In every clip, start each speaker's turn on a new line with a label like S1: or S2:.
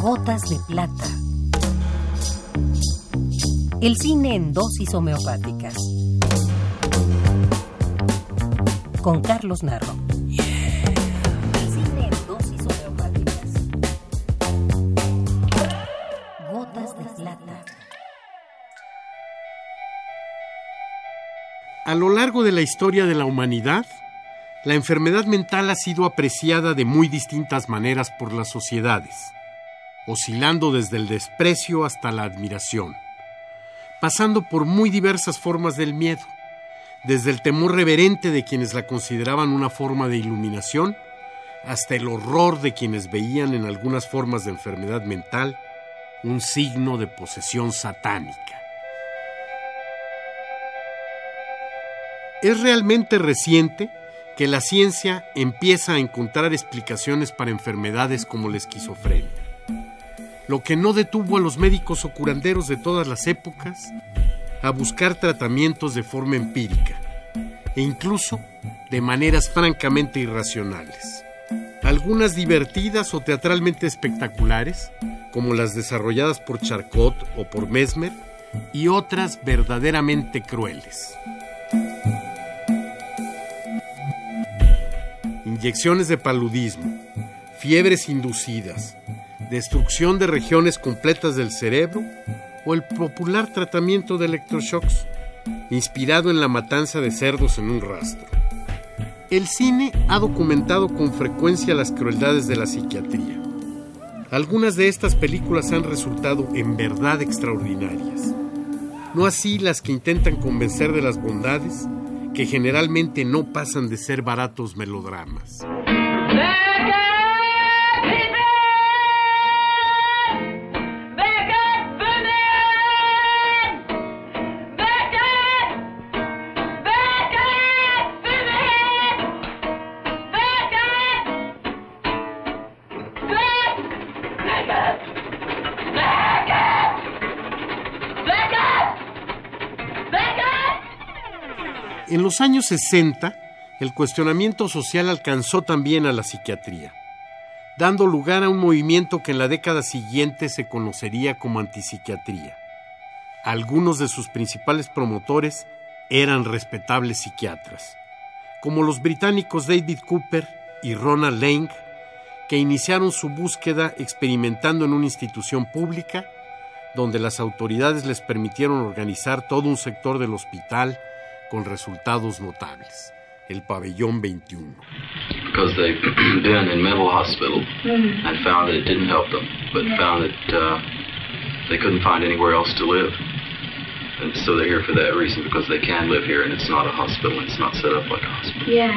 S1: Gotas de plata. El cine en dosis homeopáticas. Con Carlos Narro. El cine en dosis homeopáticas. Gotas de plata.
S2: A lo largo de la historia de la humanidad, la enfermedad mental ha sido apreciada de muy distintas maneras por las sociedades, oscilando desde el desprecio hasta la admiración, pasando por muy diversas formas del miedo, desde el temor reverente de quienes la consideraban una forma de iluminación, hasta el horror de quienes veían en algunas formas de enfermedad mental un signo de posesión satánica. Es realmente reciente que la ciencia empieza a encontrar explicaciones para enfermedades como la esquizofrenia. Lo que no detuvo a los médicos o curanderos de todas las épocas a buscar tratamientos de forma empírica e incluso de maneras francamente irracionales. Algunas divertidas o teatralmente espectaculares, como las desarrolladas por Charcot o por Mesmer, y otras verdaderamente crueles. Inyecciones de paludismo, fiebres inducidas, destrucción de regiones completas del cerebro o el popular tratamiento de electroshocks, inspirado en la matanza de cerdos en un rastro. El cine ha documentado con frecuencia las crueldades de la psiquiatría. Algunas de estas películas han resultado en verdad extraordinarias. No así las que intentan convencer de las bondades que generalmente no pasan de ser baratos melodramas. En los años 60, el cuestionamiento social alcanzó también a la psiquiatría, dando lugar a un movimiento que en la década siguiente se conocería como antipsiquiatría. Algunos de sus principales promotores eran respetables psiquiatras, como los británicos David Cooper y Ronald Lang, que iniciaron su búsqueda experimentando en una institución pública donde las autoridades les permitieron organizar todo un sector del hospital con resultados notables. El pabellón 21.
S3: Because they've been in mental hospital and found that it didn't help them, but found that uh, they couldn't find anywhere else to live. And so they're here for that reason because they can live here and it's not a hospital and it's not set up like a hospital.
S4: Yeah.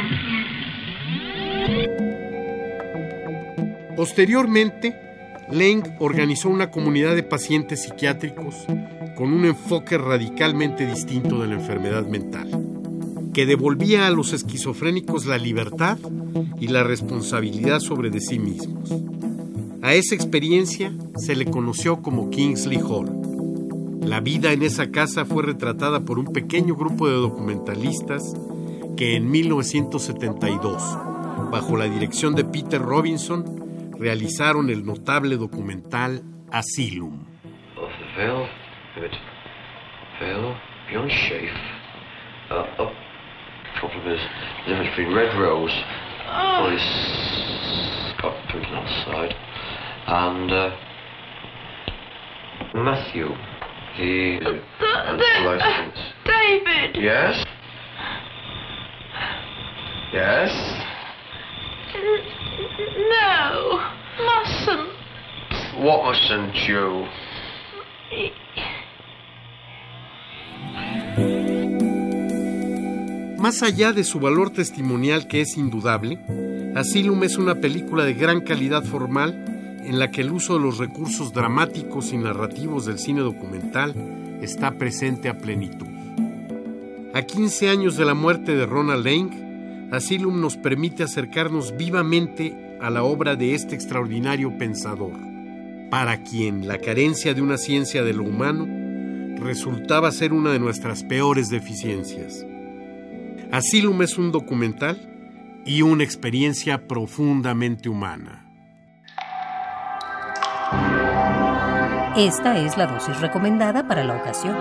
S2: Posteriormente, Leng organizó una comunidad de pacientes psiquiátricos con un enfoque radicalmente distinto de la enfermedad mental, que devolvía a los esquizofrénicos la libertad y la responsabilidad sobre de sí mismos. A esa experiencia se le conoció como Kingsley Hall. La vida en esa casa fue retratada por un pequeño grupo de documentalistas que en 1972, bajo la dirección de Peter Robinson, realizaron el notable documental Asylum.
S3: Shafe. Uh, up. Couple of is the difference between Red Rose, police got prison outside, and uh, Matthew. He
S4: the,
S3: license.
S4: David.
S3: Yes. Yes.
S4: No. Mustn't.
S3: What mustn't you?
S2: Más allá de su valor testimonial que es indudable, Asylum es una película de gran calidad formal en la que el uso de los recursos dramáticos y narrativos del cine documental está presente a plenitud. A 15 años de la muerte de Ronald Lang, Asylum nos permite acercarnos vivamente a la obra de este extraordinario pensador, para quien la carencia de una ciencia de lo humano resultaba ser una de nuestras peores deficiencias. Asylum es un documental y una experiencia profundamente humana.
S1: Esta es la dosis recomendada para la ocasión.